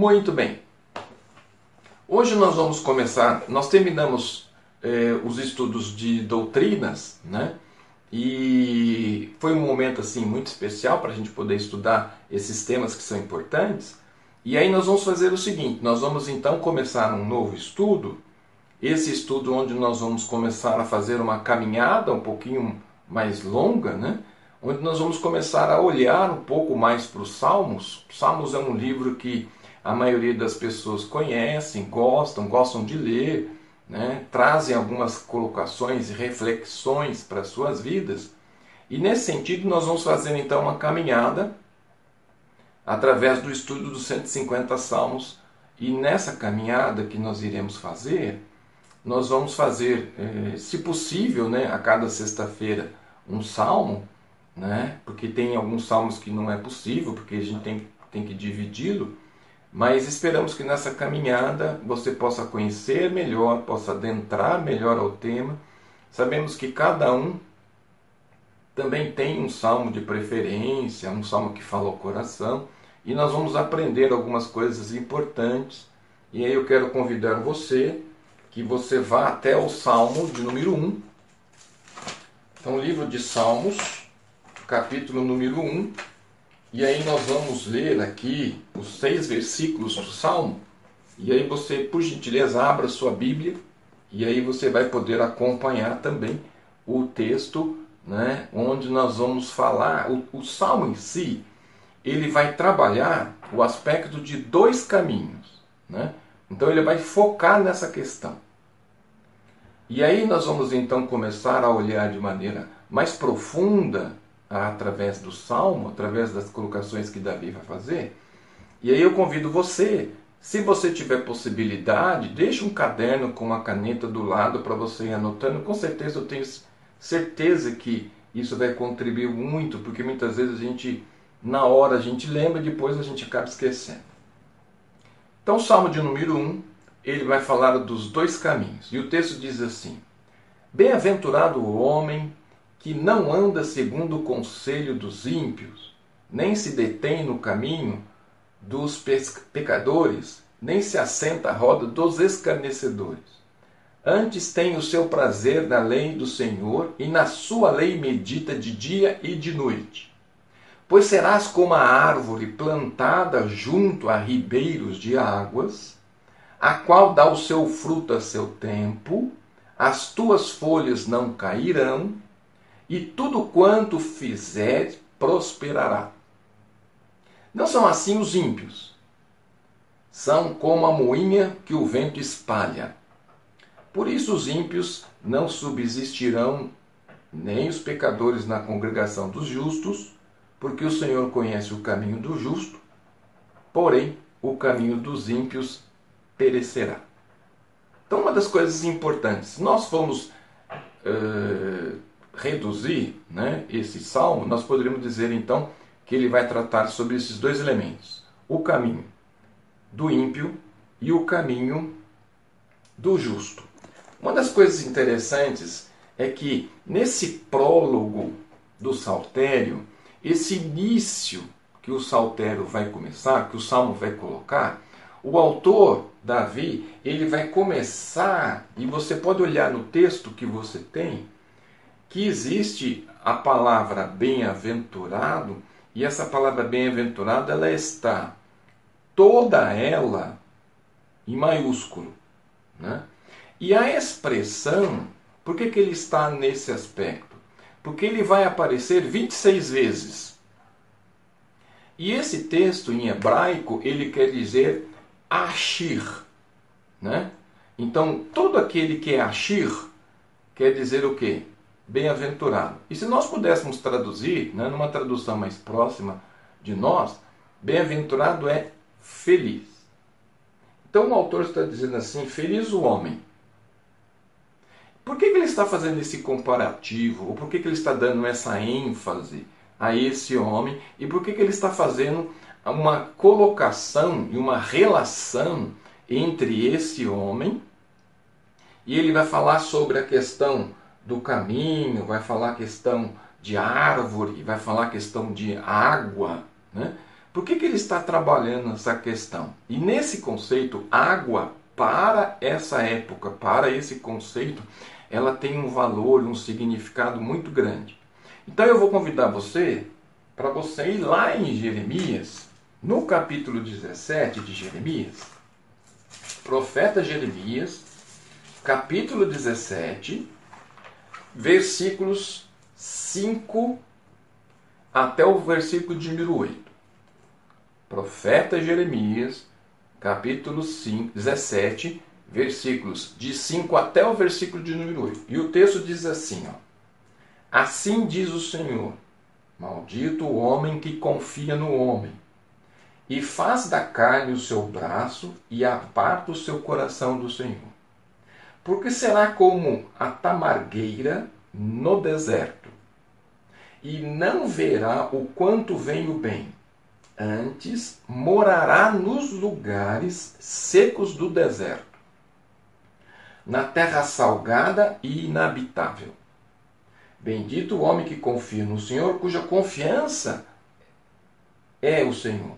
Muito bem. Hoje nós vamos começar. Nós terminamos eh, os estudos de doutrinas, né? E foi um momento assim muito especial para a gente poder estudar esses temas que são importantes. E aí nós vamos fazer o seguinte: nós vamos então começar um novo estudo. Esse estudo onde nós vamos começar a fazer uma caminhada um pouquinho mais longa, né? Onde nós vamos começar a olhar um pouco mais para os Salmos. Salmos é um livro que a maioria das pessoas conhecem, gostam, gostam de ler, né? trazem algumas colocações e reflexões para as suas vidas. E nesse sentido, nós vamos fazer então uma caminhada através do estudo dos 150 salmos. E nessa caminhada que nós iremos fazer, nós vamos fazer, eh, se possível, né, a cada sexta-feira, um salmo, né, porque tem alguns salmos que não é possível, porque a gente tem, tem que dividi-lo. Mas esperamos que nessa caminhada você possa conhecer melhor, possa adentrar melhor ao tema. Sabemos que cada um também tem um salmo de preferência, um salmo que fala ao coração, e nós vamos aprender algumas coisas importantes. E aí eu quero convidar você que você vá até o salmo de número 1. Então, livro de Salmos, capítulo número 1, e aí nós vamos ler aqui os seis versículos do Salmo. E aí você, por gentileza, abra sua Bíblia e aí você vai poder acompanhar também o texto, né, onde nós vamos falar. O, o Salmo em si, ele vai trabalhar o aspecto de dois caminhos. Né? Então ele vai focar nessa questão. E aí nós vamos então começar a olhar de maneira mais profunda através do salmo, através das colocações que Davi vai fazer. E aí eu convido você, se você tiver possibilidade, deixe um caderno com uma caneta do lado para você ir anotando. Com certeza eu tenho certeza que isso vai contribuir muito, porque muitas vezes a gente, na hora a gente lembra, depois a gente acaba esquecendo. Então, o Salmo de número 1, ele vai falar dos dois caminhos. E o texto diz assim: Bem-aventurado o homem que não anda segundo o conselho dos ímpios, nem se detém no caminho dos pecadores, nem se assenta à roda dos escarnecedores. Antes tem o seu prazer na lei do Senhor, e na sua lei medita de dia e de noite. Pois serás como a árvore plantada junto a ribeiros de águas, a qual dá o seu fruto a seu tempo, as tuas folhas não cairão, e tudo quanto fizer prosperará. Não são assim os ímpios. São como a moinha que o vento espalha. Por isso os ímpios não subsistirão, nem os pecadores na congregação dos justos, porque o Senhor conhece o caminho do justo, porém o caminho dos ímpios perecerá. Então, uma das coisas importantes, nós fomos uh, reduzir né, esse salmo, nós poderíamos dizer então que ele vai tratar sobre esses dois elementos: o caminho do ímpio e o caminho do justo. Uma das coisas interessantes é que nesse prólogo do saltério, esse início que o saltério vai começar, que o salmo vai colocar, o autor Davi, ele vai começar, e você pode olhar no texto que você tem, que existe a palavra bem-aventurado e essa palavra bem-aventurado ela está toda ela em maiúsculo, né? E a expressão, por que, que ele está nesse aspecto? Porque ele vai aparecer 26 vezes. E esse texto em hebraico, ele quer dizer Ashir, né? Então, todo aquele que é Ashir quer dizer o quê? Bem-aventurado. E se nós pudéssemos traduzir, né, numa tradução mais próxima de nós, bem-aventurado é feliz. Então o autor está dizendo assim: feliz o homem. Por que, que ele está fazendo esse comparativo? Ou por que, que ele está dando essa ênfase a esse homem? E por que, que ele está fazendo uma colocação e uma relação entre esse homem? E ele vai falar sobre a questão do caminho, vai falar questão de árvore, vai falar questão de água, né? Por que, que ele está trabalhando essa questão? E nesse conceito, água, para essa época, para esse conceito, ela tem um valor, um significado muito grande. Então eu vou convidar você para você ir lá em Jeremias, no capítulo 17 de Jeremias, profeta Jeremias, capítulo 17, versículos 5 até o versículo de número 8. Profeta Jeremias, capítulo 5, 17, versículos de 5 até o versículo de número 8. E o texto diz assim, ó: Assim diz o Senhor: Maldito o homem que confia no homem, e faz da carne o seu braço e aparta o seu coração do Senhor. Porque será como a tamargueira no deserto, e não verá o quanto vem o bem. Antes morará nos lugares secos do deserto, na terra salgada e inabitável. Bendito o homem que confia no Senhor, cuja confiança é o Senhor.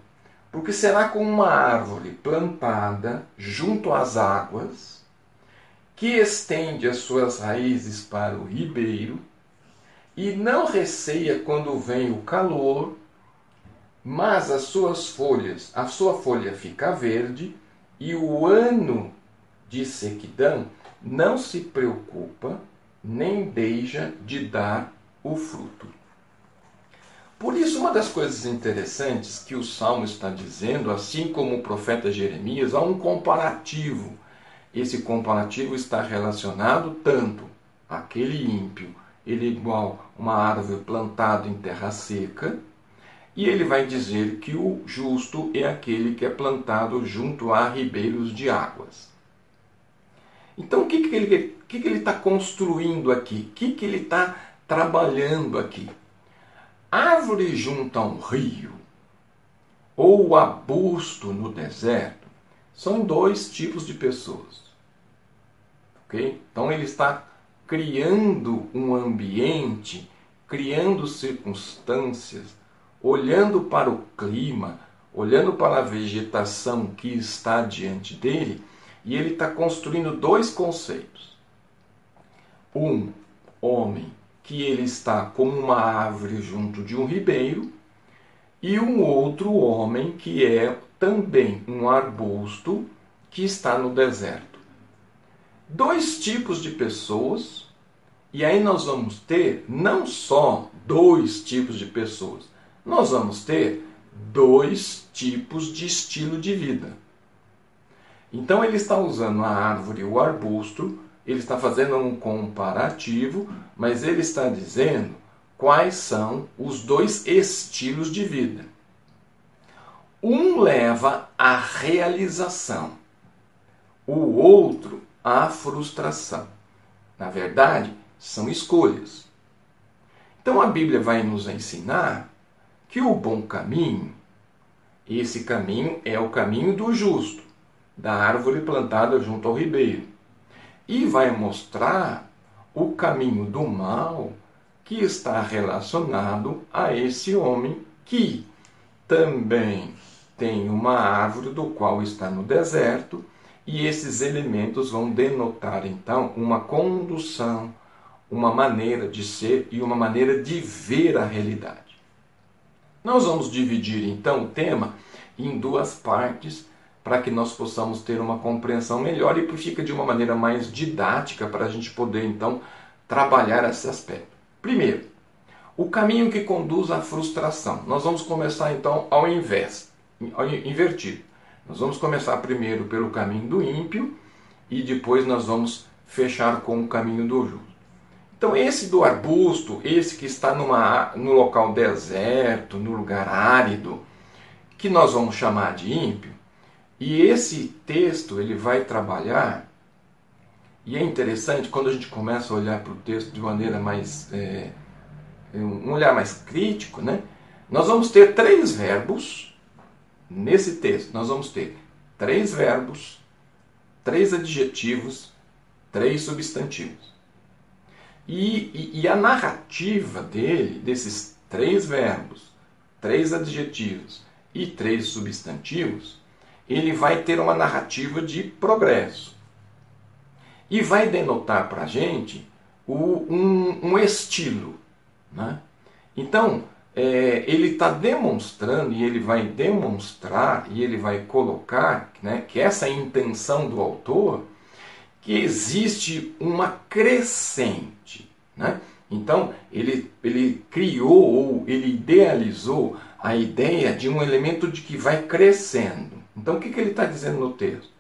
Porque será como uma árvore plantada junto às águas, que estende as suas raízes para o ribeiro, e não receia quando vem o calor, mas as suas folhas, a sua folha fica verde, e o ano de sequidão não se preocupa, nem deixa de dar o fruto. Por isso, uma das coisas interessantes que o Salmo está dizendo, assim como o profeta Jeremias, há um comparativo. Esse comparativo está relacionado tanto àquele ímpio, ele é igual uma árvore plantada em terra seca, e ele vai dizer que o justo é aquele que é plantado junto a ribeiros de águas. Então, o que, que ele que, que está construindo aqui? O que, que ele está trabalhando aqui? Árvore junto a um rio ou arbusto no deserto são dois tipos de pessoas. Então ele está criando um ambiente, criando circunstâncias, olhando para o clima, olhando para a vegetação que está diante dele e ele está construindo dois conceitos. Um, homem, que ele está como uma árvore junto de um ribeiro, e um outro homem que é também um arbusto que está no deserto. Dois tipos de pessoas, e aí nós vamos ter não só dois tipos de pessoas, nós vamos ter dois tipos de estilo de vida. Então ele está usando a árvore o arbusto, ele está fazendo um comparativo, mas ele está dizendo quais são os dois estilos de vida. Um leva à realização, o outro à frustração. Na verdade, são escolhas. Então a Bíblia vai nos ensinar que o bom caminho, esse caminho é o caminho do justo da árvore plantada junto ao ribeiro. E vai mostrar o caminho do mal que está relacionado a esse homem que também tem uma árvore do qual está no deserto, e esses elementos vão denotar então uma condução, uma maneira de ser e uma maneira de ver a realidade. Nós vamos dividir então o tema em duas partes para que nós possamos ter uma compreensão melhor e fica de uma maneira mais didática para a gente poder então trabalhar esse aspecto. Primeiro, o caminho que conduz à frustração. Nós vamos começar então ao invés, ao invertido. Nós vamos começar primeiro pelo caminho do ímpio e depois nós vamos fechar com o caminho do justo. Então esse do arbusto, esse que está numa, no local deserto, no lugar árido, que nós vamos chamar de ímpio, e esse texto ele vai trabalhar, e é interessante quando a gente começa a olhar para o texto de maneira mais. É, um olhar mais crítico, né? Nós vamos ter três verbos nesse texto. Nós vamos ter três verbos, três adjetivos, três substantivos. E, e, e, a narrativa dele, desses três verbos, três adjetivos e três substantivos, ele vai ter uma narrativa de progresso. E vai denotar para a gente o, um, um, estilo. Né? Então, é, ele está demonstrando, e ele vai demonstrar, e ele vai colocar né, que essa intenção do autor, que existe uma crescente. Né? Então, ele, ele criou ou ele idealizou a ideia de um elemento de que vai crescendo. Então, o que, que ele está dizendo no texto?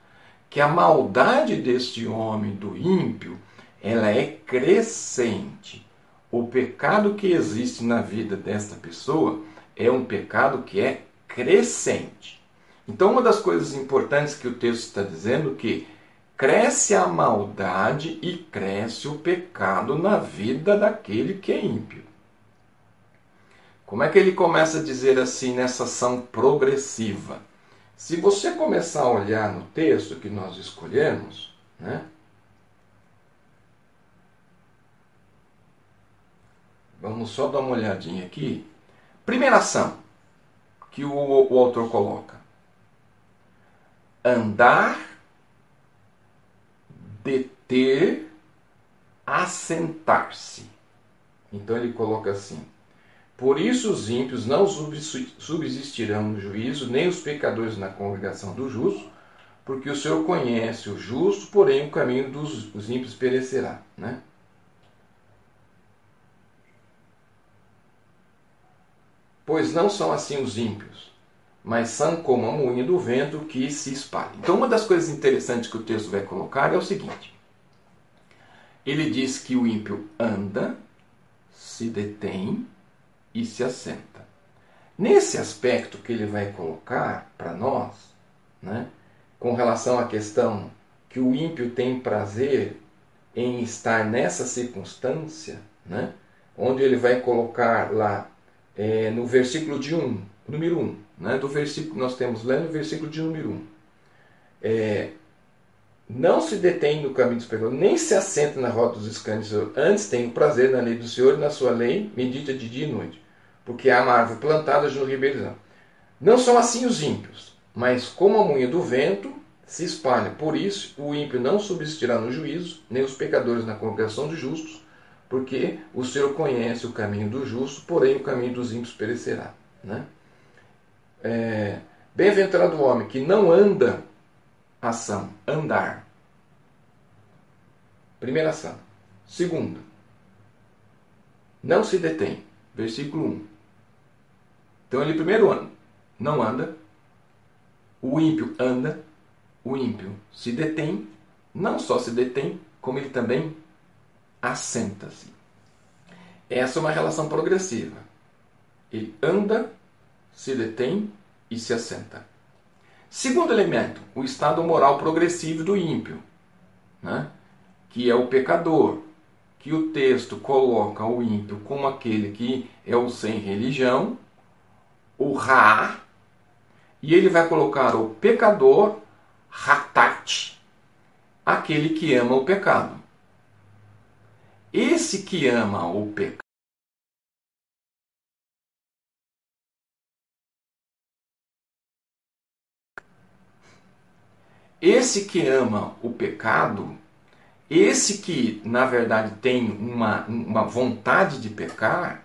Que a maldade deste homem, do ímpio, ela é crescente. O pecado que existe na vida desta pessoa é um pecado que é crescente. Então, uma das coisas importantes que o texto está dizendo é que cresce a maldade e cresce o pecado na vida daquele que é ímpio. Como é que ele começa a dizer assim nessa ação progressiva? Se você começar a olhar no texto que nós escolhemos, né? Vamos só dar uma olhadinha aqui. Primeira ação que o, o autor coloca: andar deter, assentar-se. Então ele coloca assim: Por isso os ímpios não subsistirão no juízo, nem os pecadores na congregação do justo, porque o Senhor conhece o justo, porém o caminho dos ímpios perecerá. Né? Pois não são assim os ímpios, mas são como a moinha do vento que se espalha. Então, uma das coisas interessantes que o texto vai colocar é o seguinte: ele diz que o ímpio anda, se detém e se assenta. Nesse aspecto que ele vai colocar para nós, né, com relação à questão que o ímpio tem prazer em estar nessa circunstância, né, onde ele vai colocar lá é, no versículo de 1, número 1, né, do versículo nós temos lendo, o versículo de número 1. É, não se detém no caminho dos pecadores, nem se assenta na roda dos escândalos. Antes tem o prazer na lei do Senhor e na sua lei medita de dia e noite. Porque há uma árvore plantada no ribeirão. Não são assim os ímpios, mas como a munha do vento se espalha. Por isso, o ímpio não subsistirá no juízo, nem os pecadores na congregação dos justos, porque o Senhor conhece o caminho do justo, porém o caminho dos ímpios perecerá. Né? É, Bem-aventurado o homem que não anda ação, andar. Primeira ação. Segunda, não se detém. Versículo 1. Então ele primeiro anda, não anda. O ímpio anda. O ímpio se detém. Não só se detém, como ele também assenta-se. Essa é uma relação progressiva. Ele anda, se detém e se assenta. Segundo elemento, o estado moral progressivo do ímpio, né? que é o pecador, que o texto coloca o ímpio como aquele que é o sem religião, o ra, e ele vai colocar o pecador, ratat, aquele que ama o pecado. Esse que ama o pecado, Esse que ama o pecado, esse que na verdade tem uma, uma vontade de pecar,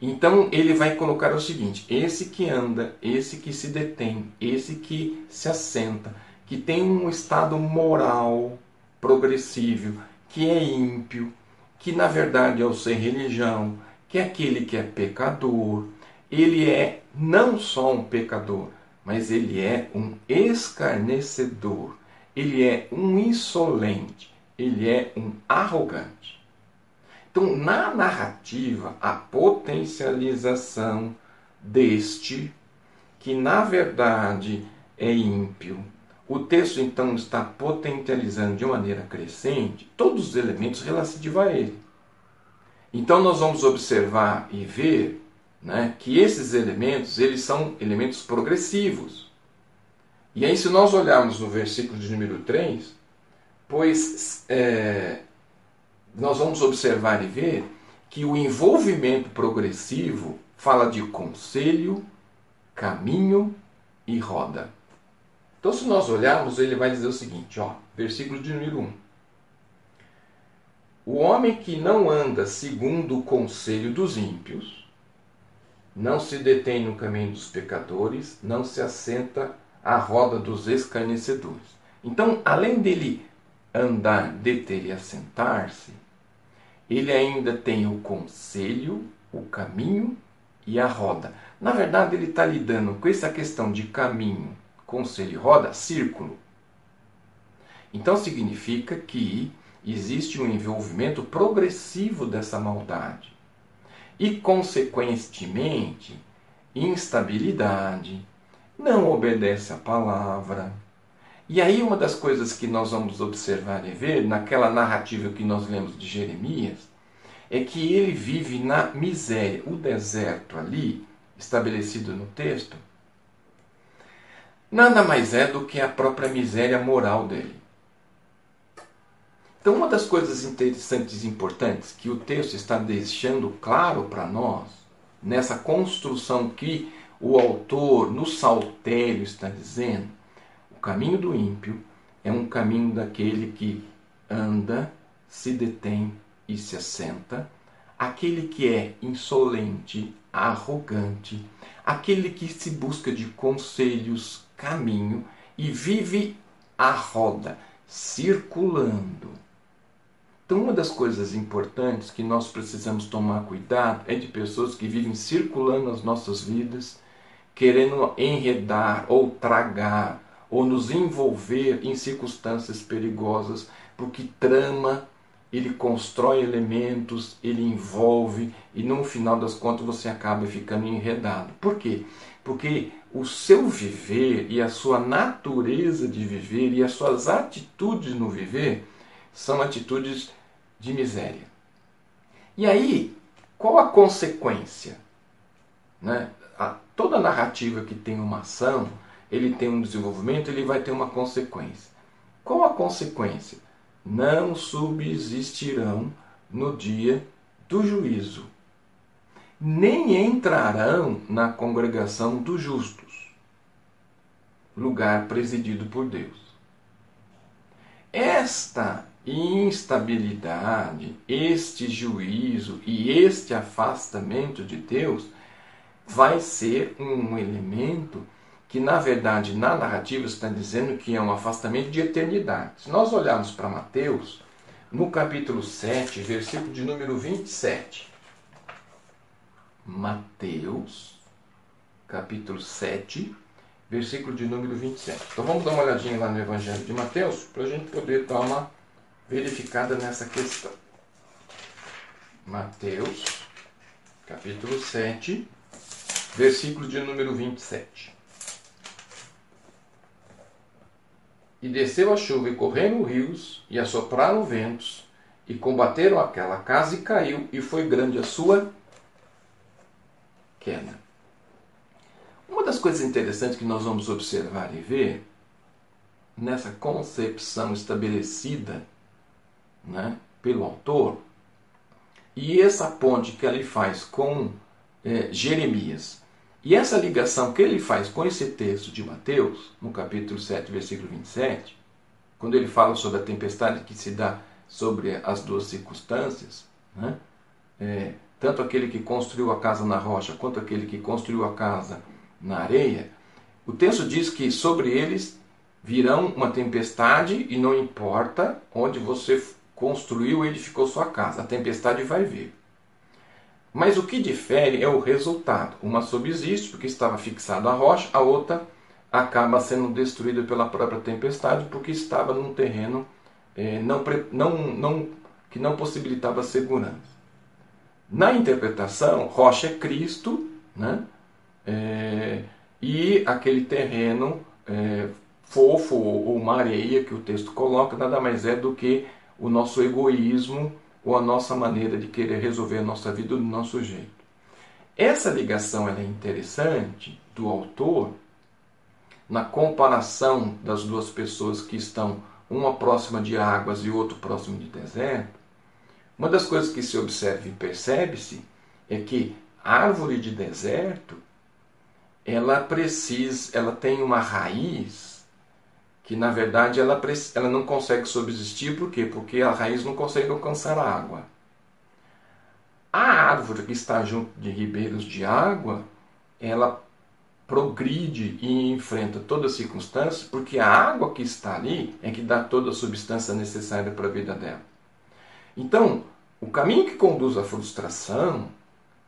então ele vai colocar o seguinte: esse que anda, esse que se detém, esse que se assenta, que tem um estado moral progressivo, que é ímpio, que na verdade é o sem religião, que é aquele que é pecador, ele é não só um pecador, mas ele é um escarnecedor, ele é um insolente, ele é um arrogante. Então, na narrativa, a potencialização deste, que na verdade é ímpio, o texto então está potencializando de maneira crescente todos os elementos relativos a ele. Então nós vamos observar e ver né, que esses elementos eles são elementos progressivos. E aí, se nós olharmos no versículo de número 3, pois é, nós vamos observar e ver que o envolvimento progressivo fala de conselho, caminho e roda. Então, se nós olharmos, ele vai dizer o seguinte, ó, versículo de número 1. O homem que não anda segundo o conselho dos ímpios, não se detém no caminho dos pecadores, não se assenta à roda dos escarnecedores. Então, além dele andar, deter e assentar-se, ele ainda tem o conselho, o caminho e a roda. Na verdade, ele está lidando com essa questão de caminho, conselho e roda, círculo. Então significa que existe um envolvimento progressivo dessa maldade. E, consequentemente, instabilidade, não obedece à palavra. E aí, uma das coisas que nós vamos observar e ver naquela narrativa que nós lemos de Jeremias é que ele vive na miséria. O deserto ali, estabelecido no texto, nada mais é do que a própria miséria moral dele. Então, uma das coisas interessantes e importantes que o texto está deixando claro para nós, nessa construção que o autor no saltério está dizendo, o caminho do ímpio é um caminho daquele que anda, se detém e se assenta, aquele que é insolente, arrogante, aquele que se busca de conselhos, caminho e vive a roda, circulando. Então, uma das coisas importantes que nós precisamos tomar cuidado é de pessoas que vivem circulando as nossas vidas, querendo enredar ou tragar ou nos envolver em circunstâncias perigosas, porque trama ele constrói elementos, ele envolve e no final das contas você acaba ficando enredado. Por quê? Porque o seu viver e a sua natureza de viver e as suas atitudes no viver são atitudes de miséria. E aí, qual a consequência? Né? A, toda narrativa que tem uma ação, ele tem um desenvolvimento, ele vai ter uma consequência. Qual a consequência? Não subsistirão no dia do juízo, nem entrarão na congregação dos justos, lugar presidido por Deus. Esta instabilidade, este juízo e este afastamento de Deus vai ser um elemento que na verdade na narrativa está dizendo que é um afastamento de eternidade. Se nós olharmos para Mateus, no capítulo 7, versículo de número 27. Mateus, capítulo 7, versículo de número 27. Então vamos dar uma olhadinha lá no Evangelho de Mateus para a gente poder dar uma verificada nessa questão. Mateus, capítulo 7, versículo de número 27. E desceu a chuva, e correram rios, e assopraram ventos, e combateram aquela casa, e caiu, e foi grande a sua queda. Uma das coisas interessantes que nós vamos observar e ver nessa concepção estabelecida né, pelo autor, e essa ponte que ele faz com é, Jeremias e essa ligação que ele faz com esse texto de Mateus, no capítulo 7, versículo 27, quando ele fala sobre a tempestade que se dá sobre as duas circunstâncias, né? é, tanto aquele que construiu a casa na rocha quanto aquele que construiu a casa na areia, o texto diz que sobre eles virão uma tempestade e não importa onde você construiu ou edificou sua casa, a tempestade vai vir. Mas o que difere é o resultado. Uma subsiste porque estava fixada a rocha, a outra acaba sendo destruída pela própria tempestade porque estava num terreno é, não, não, não, que não possibilitava segurança. Na interpretação, rocha é Cristo, né? É, e aquele terreno é, fofo ou uma areia que o texto coloca nada mais é do que o nosso egoísmo ou a nossa maneira de querer resolver a nossa vida do nosso jeito. Essa ligação é interessante do autor na comparação das duas pessoas que estão uma próxima de águas e outro próximo de deserto. Uma das coisas que se observa e percebe-se é que árvore de deserto ela precisa, ela tem uma raiz que na verdade ela, ela não consegue subsistir, por quê? Porque a raiz não consegue alcançar a água. A árvore que está junto de ribeiros de água, ela progride e enfrenta todas as circunstâncias, porque a água que está ali é que dá toda a substância necessária para a vida dela. Então, o caminho que conduz à frustração,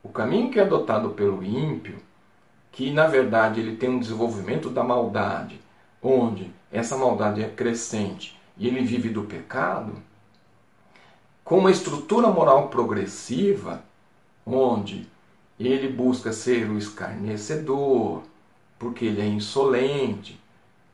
o caminho que é adotado pelo ímpio, que na verdade ele tem um desenvolvimento da maldade, onde essa maldade é crescente e ele vive do pecado, com uma estrutura moral progressiva, onde ele busca ser o escarnecedor, porque ele é insolente,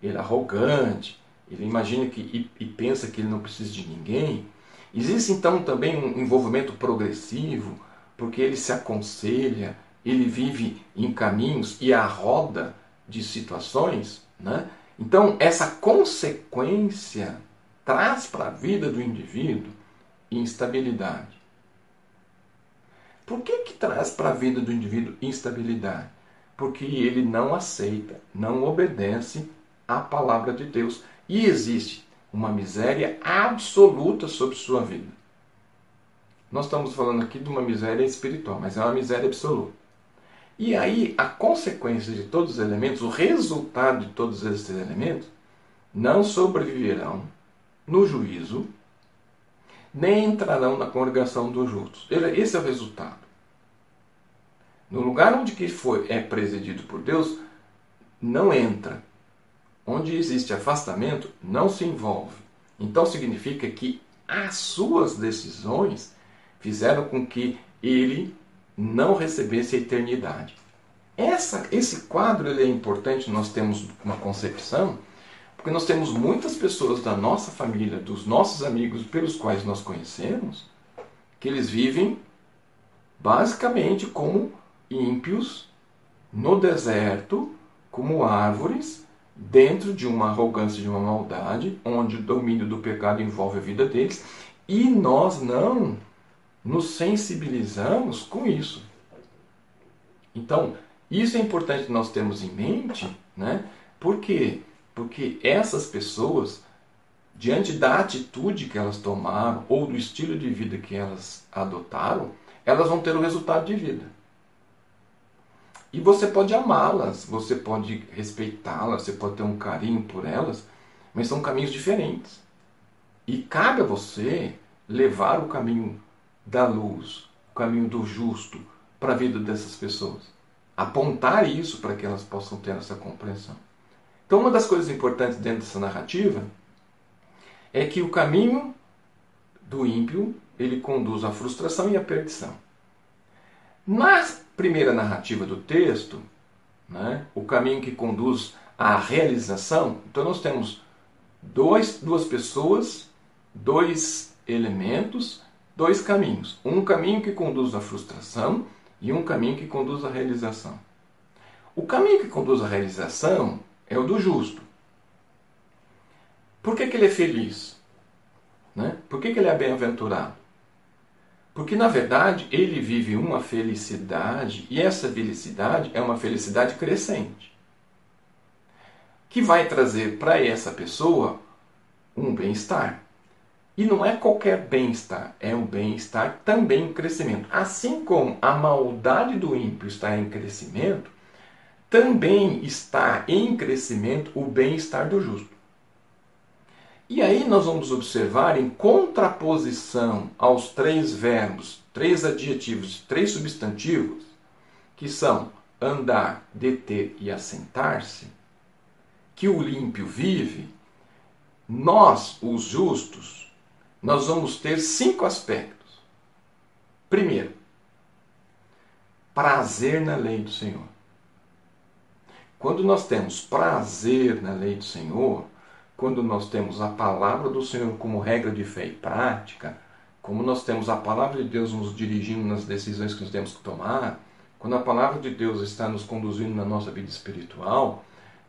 ele é arrogante, ele imagina que e, e pensa que ele não precisa de ninguém. Existe então também um envolvimento progressivo, porque ele se aconselha, ele vive em caminhos e a roda de situações, né? Então, essa consequência traz para a vida do indivíduo instabilidade. Por que, que traz para a vida do indivíduo instabilidade? Porque ele não aceita, não obedece à palavra de Deus. E existe uma miséria absoluta sobre sua vida. Nós estamos falando aqui de uma miséria espiritual, mas é uma miséria absoluta. E aí, a consequência de todos os elementos, o resultado de todos esses elementos, não sobreviverão no juízo nem entrarão na congregação dos justos. Esse é o resultado. No lugar onde que foi, é presidido por Deus, não entra. Onde existe afastamento, não se envolve. Então significa que as suas decisões fizeram com que ele não recebesse a eternidade. Essa, esse quadro ele é importante, nós temos uma concepção porque nós temos muitas pessoas da nossa família, dos nossos amigos pelos quais nós conhecemos, que eles vivem basicamente como ímpios no deserto, como árvores, dentro de uma arrogância, de uma maldade, onde o domínio do pecado envolve a vida deles, e nós não nos sensibilizamos com isso. Então, isso é importante nós termos em mente, né? Porque porque essas pessoas, diante da atitude que elas tomaram ou do estilo de vida que elas adotaram, elas vão ter o resultado de vida. E você pode amá-las, você pode respeitá-las, você pode ter um carinho por elas, mas são caminhos diferentes. E cabe a você levar o caminho da luz, o caminho do justo para a vida dessas pessoas. Apontar isso para que elas possam ter essa compreensão. Então, uma das coisas importantes dentro dessa narrativa é que o caminho do ímpio ele conduz à frustração e à perdição. Na primeira narrativa do texto, né, o caminho que conduz à realização, então nós temos dois, duas pessoas, dois elementos, dois caminhos. Um caminho que conduz à frustração e um caminho que conduz à realização. O caminho que conduz à realização é o do justo. Por que, que ele é feliz? Né? Por que, que ele é bem-aventurado? Porque, na verdade, ele vive uma felicidade e essa felicidade é uma felicidade crescente que vai trazer para essa pessoa um bem-estar. E não é qualquer bem-estar, é um bem-estar também em crescimento. Assim como a maldade do ímpio está em crescimento, também está em crescimento o bem-estar do justo. E aí nós vamos observar em contraposição aos três verbos, três adjetivos, três substantivos, que são andar, deter e assentar-se, que o ímpio vive, nós, os justos, nós vamos ter cinco aspectos. Primeiro, prazer na lei do Senhor. Quando nós temos prazer na lei do Senhor, quando nós temos a palavra do Senhor como regra de fé e prática, como nós temos a palavra de Deus nos dirigindo nas decisões que nós temos que tomar, quando a palavra de Deus está nos conduzindo na nossa vida espiritual,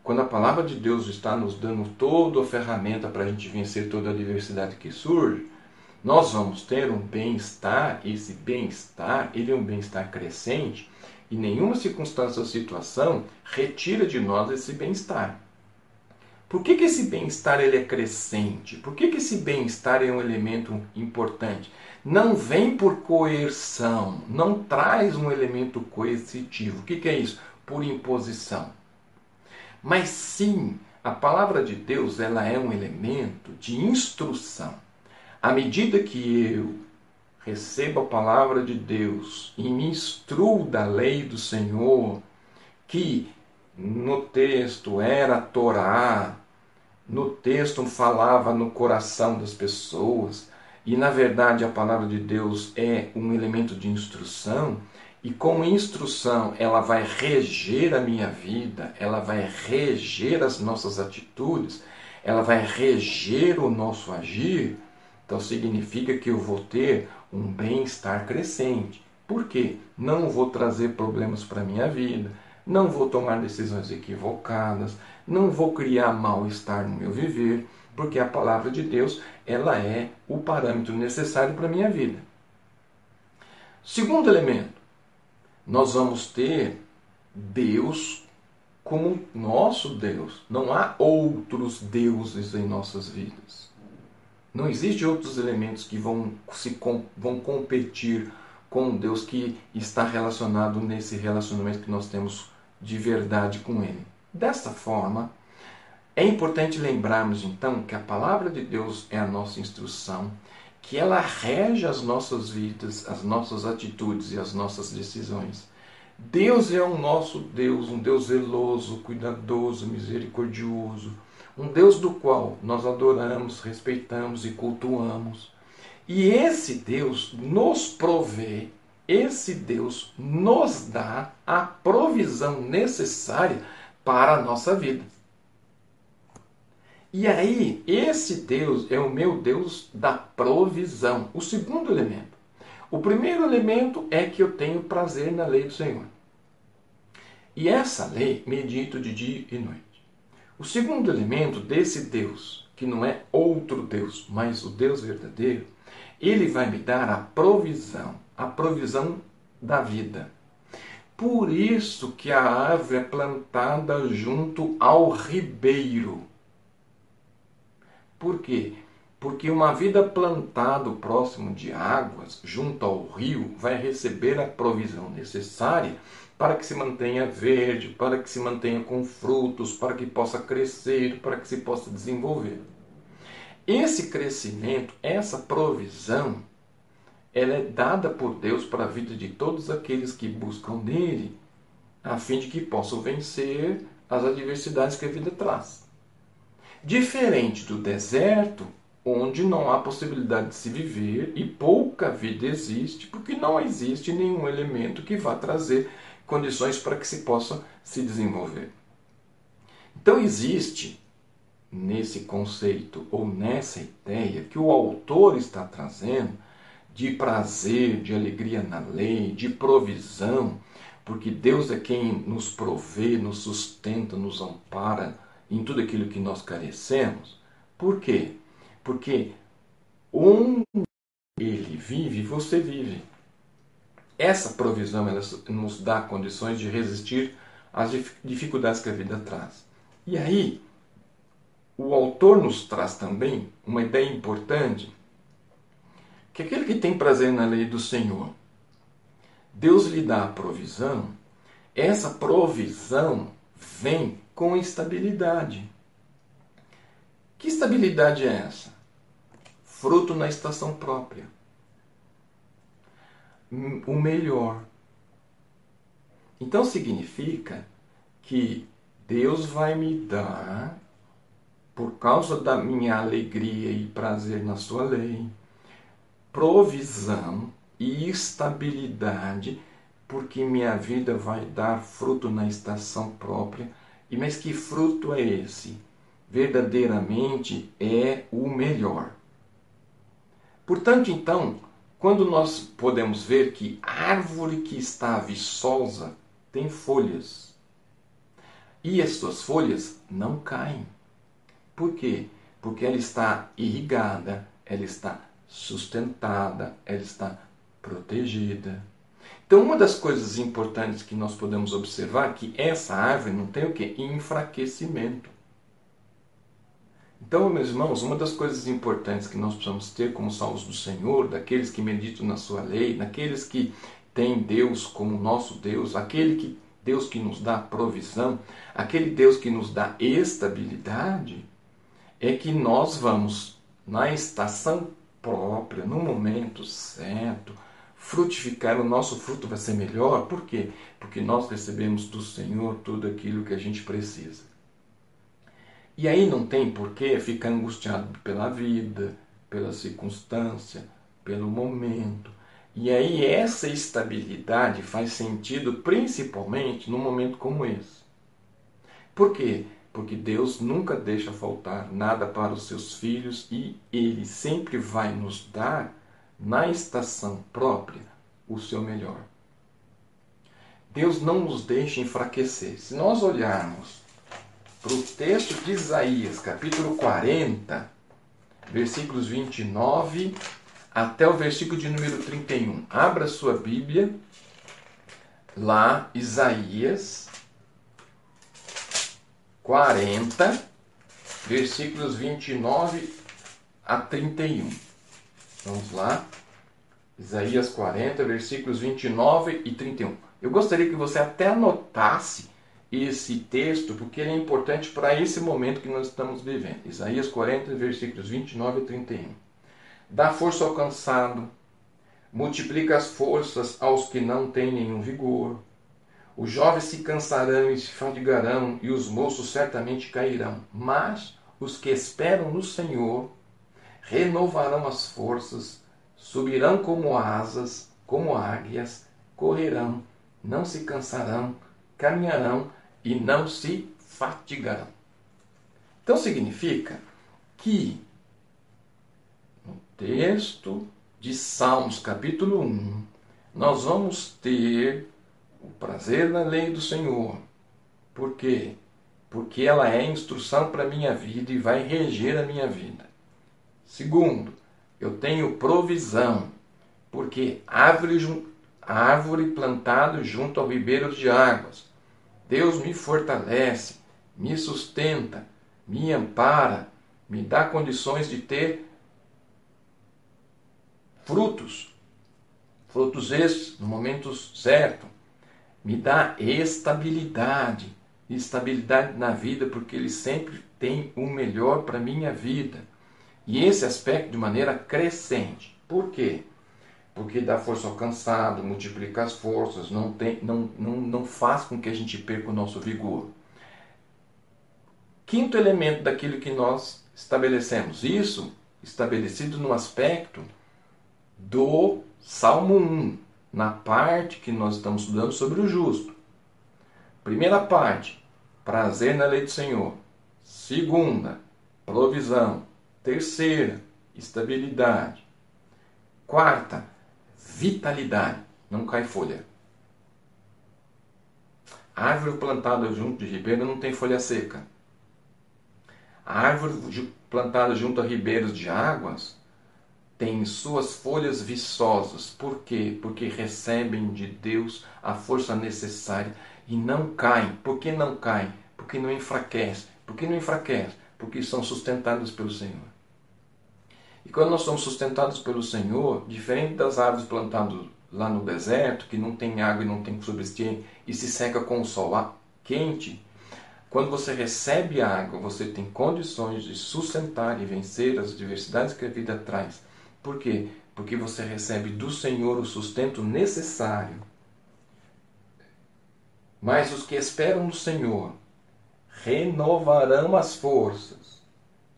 quando a palavra de Deus está nos dando toda a ferramenta para a gente vencer toda a adversidade que surge, nós vamos ter um bem-estar, esse bem-estar, ele é um bem-estar crescente, e nenhuma circunstância ou situação retira de nós esse bem-estar. Por que, que esse bem-estar ele é crescente? Por que, que esse bem-estar é um elemento importante? Não vem por coerção, não traz um elemento coercitivo. O que, que é isso? Por imposição. Mas sim, a palavra de Deus ela é um elemento de instrução. À medida que eu recebo a palavra de Deus e me instruo da lei do Senhor, que no texto era a Torá, no texto falava no coração das pessoas, e na verdade a palavra de Deus é um elemento de instrução, e com instrução ela vai reger a minha vida, ela vai reger as nossas atitudes, ela vai reger o nosso agir. Então significa que eu vou ter um bem-estar crescente. Por quê? Não vou trazer problemas para a minha vida, não vou tomar decisões equivocadas, não vou criar mal-estar no meu viver, porque a palavra de Deus, ela é o parâmetro necessário para a minha vida. Segundo elemento, nós vamos ter Deus como nosso Deus. Não há outros deuses em nossas vidas. Não existe outros elementos que vão, se, vão competir com o Deus que está relacionado nesse relacionamento que nós temos de verdade com Ele. Desta forma, é importante lembrarmos então que a palavra de Deus é a nossa instrução, que ela rege as nossas vidas, as nossas atitudes e as nossas decisões. Deus é o nosso Deus, um Deus zeloso, cuidadoso, misericordioso, um Deus do qual nós adoramos, respeitamos e cultuamos. E esse Deus nos provê, esse Deus nos dá a provisão necessária para a nossa vida. E aí, esse Deus é o meu Deus da provisão. O segundo elemento. O primeiro elemento é que eu tenho prazer na lei do Senhor. E essa lei medito de dia e noite. O segundo elemento desse Deus, que não é outro Deus, mas o Deus verdadeiro, ele vai me dar a provisão, a provisão da vida. Por isso que a árvore é plantada junto ao ribeiro. Por quê? Porque uma vida plantada próximo de águas, junto ao rio, vai receber a provisão necessária para que se mantenha verde, para que se mantenha com frutos, para que possa crescer, para que se possa desenvolver. Esse crescimento, essa provisão, ela é dada por Deus para a vida de todos aqueles que buscam nele, a fim de que possam vencer as adversidades que a vida traz. Diferente do deserto, onde não há possibilidade de se viver e pouca vida existe, porque não existe nenhum elemento que vá trazer condições para que se possa se desenvolver. Então existe nesse conceito ou nessa ideia que o autor está trazendo de prazer, de alegria na lei, de provisão, porque Deus é quem nos provê, nos sustenta, nos ampara em tudo aquilo que nós carecemos. Por quê? Porque onde ele vive, você vive. Essa provisão ela nos dá condições de resistir às dificuldades que a vida traz. E aí, o autor nos traz também uma ideia importante, que aquele que tem prazer na lei do Senhor, Deus lhe dá a provisão, essa provisão vem com estabilidade. Que estabilidade é essa? Fruto na estação própria o melhor. Então significa que Deus vai me dar, por causa da minha alegria e prazer na Sua lei, provisão e estabilidade, porque minha vida vai dar fruto na estação própria. E mas que fruto é esse? Verdadeiramente é o melhor. Portanto, então, quando nós podemos ver que árvore que está viçosa tem folhas e as suas folhas não caem. Por quê? Porque ela está irrigada, ela está sustentada, ela está protegida. Então, uma das coisas importantes que nós podemos observar é que essa árvore não tem o que? Enfraquecimento. Então, meus irmãos, uma das coisas importantes que nós precisamos ter como salvos do Senhor, daqueles que meditam na sua lei, daqueles que têm Deus como nosso Deus, aquele que Deus que nos dá provisão, aquele Deus que nos dá estabilidade, é que nós vamos na estação própria, no momento certo, frutificar, o nosso fruto vai ser melhor. Por quê? Porque nós recebemos do Senhor tudo aquilo que a gente precisa. E aí não tem por que ficar angustiado pela vida, pela circunstância, pelo momento. E aí essa estabilidade faz sentido principalmente num momento como esse. Por quê? Porque Deus nunca deixa faltar nada para os seus filhos e Ele sempre vai nos dar, na estação própria, o seu melhor. Deus não nos deixa enfraquecer. Se nós olharmos para o texto de Isaías, capítulo 40, versículos 29 até o versículo de número 31. Abra sua Bíblia, lá, Isaías 40, versículos 29 a 31. Vamos lá. Isaías 40, versículos 29 e 31. Eu gostaria que você até anotasse esse texto, porque ele é importante para esse momento que nós estamos vivendo. Isaías 40, versículos 29 e 31. Dá força ao cansado, multiplica as forças aos que não têm nenhum vigor. Os jovens se cansarão e se fadigarão, e os moços certamente cairão. Mas os que esperam no Senhor renovarão as forças, subirão como asas, como águias, correrão, não se cansarão, caminharão e não se fatigarão. Então significa que no texto de Salmos, capítulo 1, nós vamos ter o prazer na lei do Senhor. Por quê? Porque ela é instrução para a minha vida e vai reger a minha vida. Segundo, eu tenho provisão, porque árvore, árvore plantada junto ao ribeiro de águas Deus me fortalece, me sustenta, me ampara, me dá condições de ter frutos, frutos estes no momento certo, me dá estabilidade, estabilidade na vida, porque Ele sempre tem o melhor para minha vida. E esse aspecto de maneira crescente. Por quê? porque dá força ao cansado, multiplica as forças, não, tem, não, não, não faz com que a gente perca o nosso vigor. Quinto elemento daquilo que nós estabelecemos, isso estabelecido no aspecto do Salmo 1, na parte que nós estamos estudando sobre o justo. Primeira parte, prazer na lei do Senhor. Segunda, provisão. Terceira, estabilidade. Quarta, vitalidade, não cai folha. A árvore plantada junto de ribeiro não tem folha seca. A árvore plantada junto a ribeiros de águas tem suas folhas viçosas. Por quê? Porque recebem de Deus a força necessária e não caem. Por que não caem? Porque não enfraquece. Por que não enfraquece? Porque são sustentadas pelo Senhor. E quando nós somos sustentados pelo Senhor, diferente das árvores plantadas lá no deserto, que não tem água e não tem subsídio e se seca com o sol quente, quando você recebe água, você tem condições de sustentar e vencer as adversidades que a vida traz. Por quê? Porque você recebe do Senhor o sustento necessário. Mas os que esperam no Senhor renovarão as forças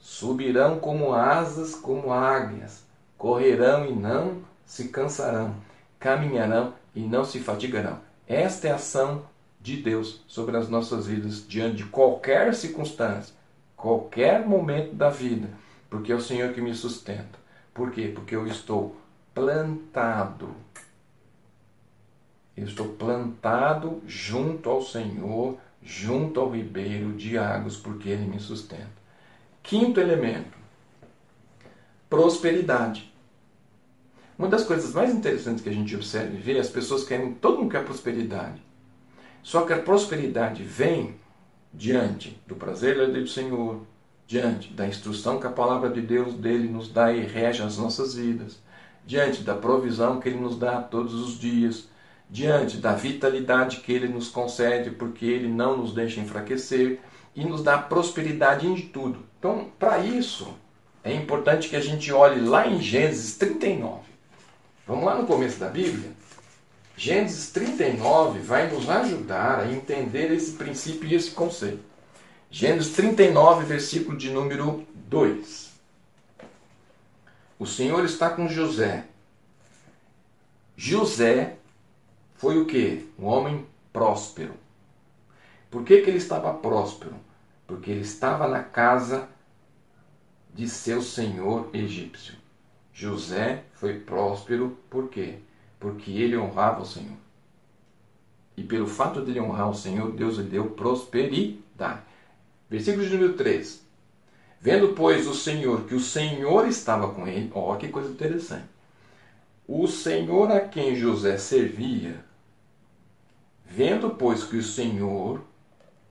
Subirão como asas, como águias, correrão e não se cansarão, caminharão e não se fatigarão. Esta é a ação de Deus sobre as nossas vidas diante de qualquer circunstância, qualquer momento da vida, porque é o Senhor que me sustenta. Por quê? Porque eu estou plantado. Eu estou plantado junto ao Senhor, junto ao ribeiro de águas, porque Ele me sustenta. Quinto elemento: prosperidade. Uma das coisas mais interessantes que a gente observa e vê, as pessoas querem, todo mundo quer prosperidade. Só que a prosperidade vem diante do prazer da lei do Senhor, diante da instrução que a palavra de Deus dele nos dá e rege as nossas vidas, diante da provisão que ele nos dá todos os dias, diante da vitalidade que ele nos concede, porque ele não nos deixa enfraquecer e nos dá prosperidade em tudo. Então, para isso, é importante que a gente olhe lá em Gênesis 39. Vamos lá no começo da Bíblia? Gênesis 39 vai nos ajudar a entender esse princípio e esse conceito. Gênesis 39, versículo de número 2. O Senhor está com José. José foi o que? Um homem próspero. Por que, que ele estava próspero? Porque ele estava na casa de seu senhor egípcio. José foi próspero por quê? Porque ele honrava o Senhor. E pelo fato de ele honrar o Senhor, Deus lhe deu prosperidade. Versículo de número 3. Vendo, pois, o Senhor que o Senhor estava com ele, ó, que coisa interessante. O Senhor a quem José servia, vendo, pois, que o Senhor,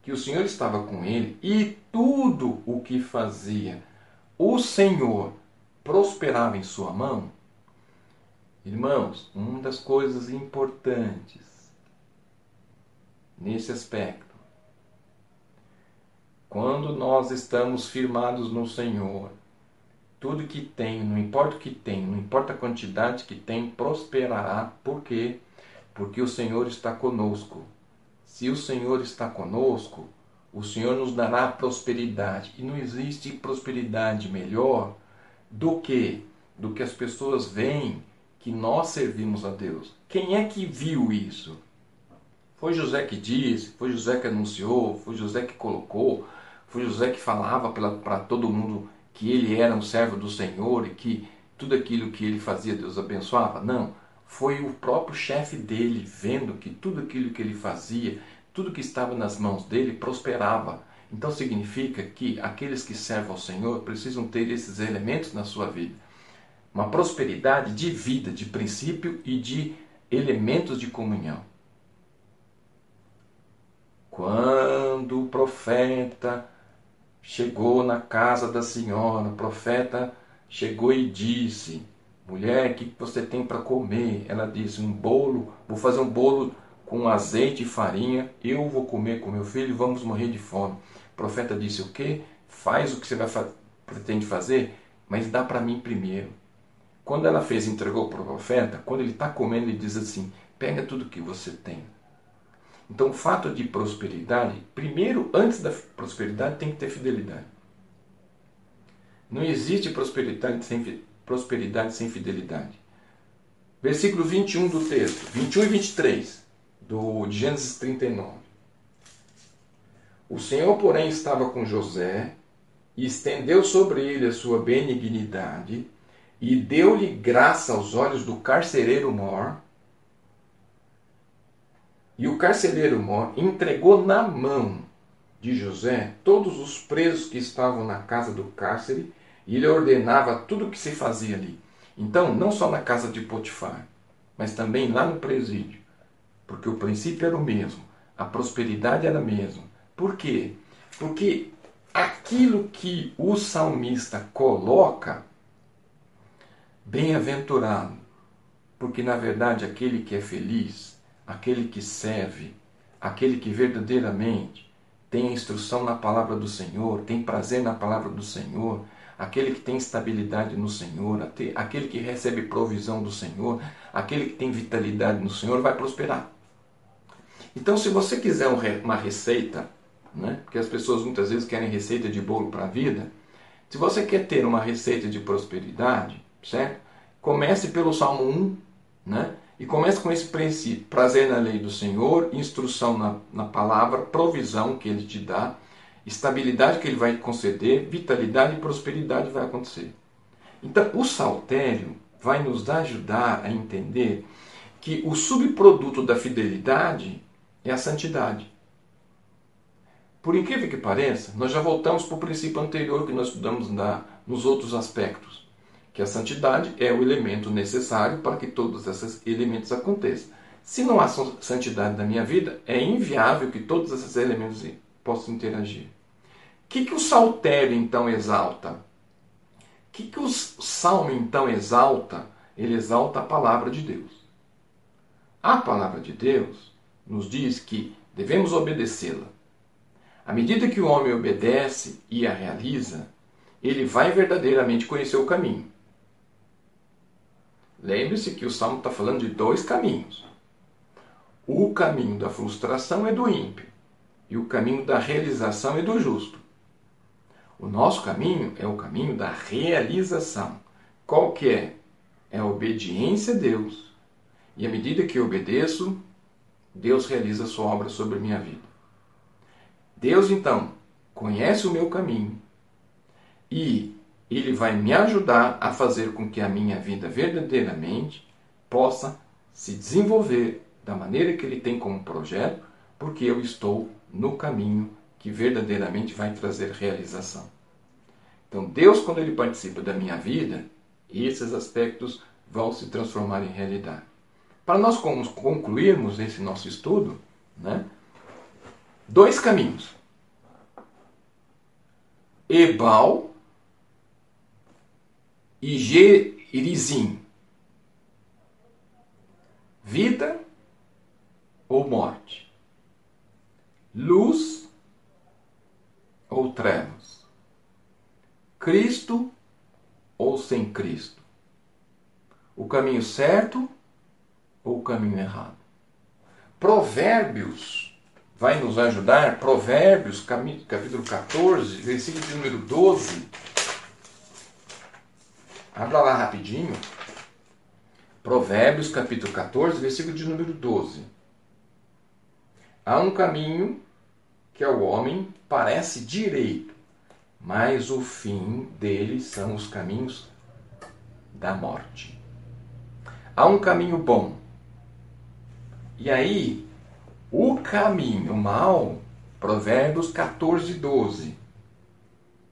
que o Senhor estava com ele, e tudo o que fazia, o Senhor prosperava em sua mão. Irmãos, uma das coisas importantes nesse aspecto quando nós estamos firmados no Senhor, tudo que tem, não importa o que tem, não importa a quantidade que tem, prosperará. Por quê? Porque o Senhor está conosco. Se o Senhor está conosco, o Senhor nos dará prosperidade. E não existe prosperidade melhor do que do que as pessoas veem que nós servimos a Deus. Quem é que viu isso? Foi José que disse, foi José que anunciou, foi José que colocou, foi José que falava para todo mundo que ele era um servo do Senhor e que tudo aquilo que ele fazia Deus abençoava? Não. Foi o próprio chefe dele vendo que tudo aquilo que ele fazia, tudo que estava nas mãos dele prosperava. Então significa que aqueles que servem ao Senhor precisam ter esses elementos na sua vida. Uma prosperidade de vida, de princípio e de elementos de comunhão. Quando o profeta chegou na casa da senhora, o profeta chegou e disse: Mulher, o que você tem para comer? Ela disse: Um bolo, vou fazer um bolo com azeite e farinha, eu vou comer com meu filho e vamos morrer de fome. O profeta disse: O que? Faz o que você vai fa pretende fazer, mas dá para mim primeiro. Quando ela fez entregou para o profeta, quando ele está comendo, ele diz assim: Pega tudo que você tem então, o fato de prosperidade, primeiro, antes da prosperidade, tem que ter fidelidade. Não existe prosperidade sem, prosperidade sem fidelidade. Versículo 21 do texto, 21 e 23 do, Gênesis 39. O Senhor, porém, estava com José e estendeu sobre ele a sua benignidade e deu-lhe graça aos olhos do carcereiro Mor e o carcereiro Mó entregou na mão de José todos os presos que estavam na casa do cárcere e ele ordenava tudo o que se fazia ali. Então, não só na casa de Potifar, mas também lá no presídio, porque o princípio era o mesmo, a prosperidade era a mesma. Por quê? Porque aquilo que o salmista coloca, bem-aventurado, porque na verdade aquele que é feliz aquele que serve, aquele que verdadeiramente tem a instrução na palavra do Senhor, tem prazer na palavra do Senhor, aquele que tem estabilidade no Senhor, aquele que recebe provisão do Senhor, aquele que tem vitalidade no Senhor, vai prosperar. Então, se você quiser uma receita, né, porque as pessoas muitas vezes querem receita de bolo para a vida, se você quer ter uma receita de prosperidade, certo? Comece pelo Salmo 1, né? E começa com esse princípio: prazer na lei do Senhor, instrução na, na palavra, provisão que Ele te dá, estabilidade que Ele vai conceder, vitalidade e prosperidade vai acontecer. Então, o saltério vai nos ajudar a entender que o subproduto da fidelidade é a santidade. Por incrível que pareça, nós já voltamos para o princípio anterior que nós estudamos na, nos outros aspectos que a santidade é o elemento necessário para que todos esses elementos aconteçam. Se não há santidade na minha vida, é inviável que todos esses elementos possam interagir. O que, que o saltério então exalta? O que, que o salmo então exalta? Ele exalta a palavra de Deus. A palavra de Deus nos diz que devemos obedecê-la. À medida que o homem obedece e a realiza, ele vai verdadeiramente conhecer o caminho. Lembre-se que o Salmo está falando de dois caminhos. O caminho da frustração é do ímpio e o caminho da realização é do justo. O nosso caminho é o caminho da realização. Qual que é? É a obediência a Deus. E à medida que eu obedeço, Deus realiza sua obra sobre minha vida. Deus, então, conhece o meu caminho e ele vai me ajudar a fazer com que a minha vida verdadeiramente possa se desenvolver da maneira que ele tem como projeto, porque eu estou no caminho que verdadeiramente vai trazer realização. Então, Deus, quando ele participa da minha vida, esses aspectos vão se transformar em realidade. Para nós concluirmos esse nosso estudo, né, dois caminhos. Ebal e Gerizim. Vida ou morte? Luz ou trevas? Cristo ou sem Cristo? O caminho certo ou o caminho errado? Provérbios vai nos ajudar. Provérbios, capítulo 14, versículo de número 12 Abra lá rapidinho. Provérbios capítulo 14, versículo de número 12. Há um caminho que ao homem parece direito, mas o fim dele são os caminhos da morte. Há um caminho bom. E aí, o caminho mal, Provérbios 14, 12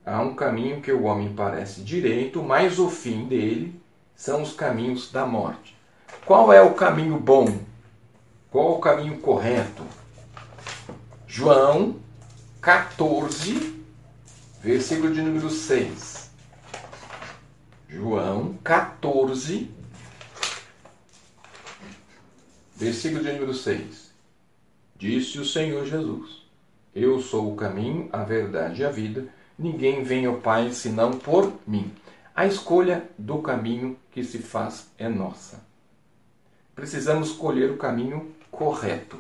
Há um caminho que o homem parece direito, mas o fim dele são os caminhos da morte. Qual é o caminho bom? Qual o caminho correto? João 14, versículo de número 6. João 14, versículo de número 6. Disse o Senhor Jesus: Eu sou o caminho, a verdade e a vida. Ninguém vem ao Pai senão por mim. A escolha do caminho que se faz é nossa. Precisamos escolher o caminho correto.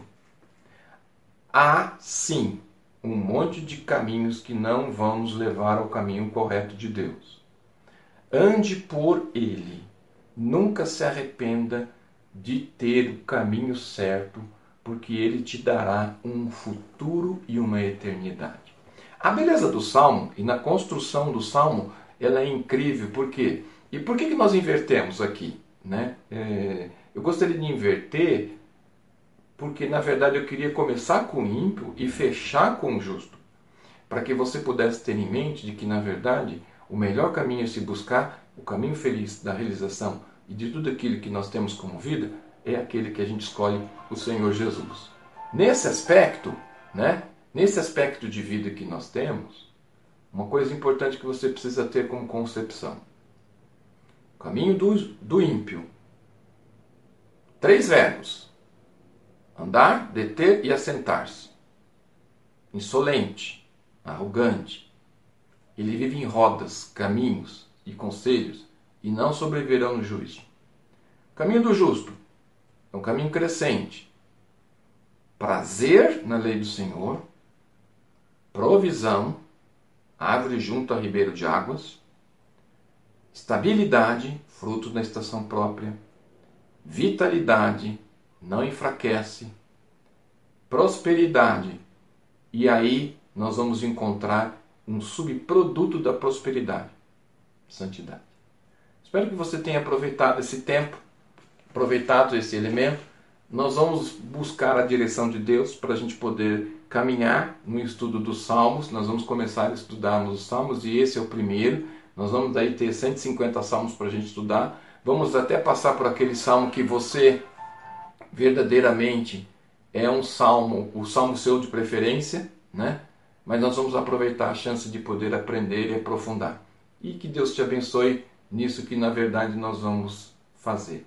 Há, sim, um monte de caminhos que não vão nos levar ao caminho correto de Deus. Ande por ele. Nunca se arrependa de ter o caminho certo, porque ele te dará um futuro e uma eternidade. A beleza do salmo e na construção do salmo ela é incrível, por quê? E por que, que nós invertemos aqui? Né? É, eu gostaria de inverter porque na verdade eu queria começar com o ímpio e fechar com o justo, para que você pudesse ter em mente de que na verdade o melhor caminho é se buscar o caminho feliz da realização e de tudo aquilo que nós temos como vida é aquele que a gente escolhe o Senhor Jesus. Nesse aspecto, né, Nesse aspecto de vida que nós temos, uma coisa importante que você precisa ter como concepção: caminho do, do ímpio. Três verbos: andar, deter e assentar-se. Insolente, arrogante. Ele vive em rodas, caminhos e conselhos e não sobreviverão no juízo. Caminho do justo é um caminho crescente. Prazer na lei do Senhor provisão, árvore junto a ribeiro de águas, estabilidade, fruto da estação própria, vitalidade, não enfraquece, prosperidade, e aí nós vamos encontrar um subproduto da prosperidade, santidade. Espero que você tenha aproveitado esse tempo, aproveitado esse elemento. Nós vamos buscar a direção de Deus para a gente poder caminhar no estudo dos Salmos. Nós vamos começar a estudar os Salmos e esse é o primeiro. Nós vamos aí ter 150 salmos para a gente estudar. Vamos até passar por aquele salmo que você verdadeiramente é um salmo, o salmo seu de preferência, né? Mas nós vamos aproveitar a chance de poder aprender e aprofundar. E que Deus te abençoe nisso que na verdade nós vamos fazer.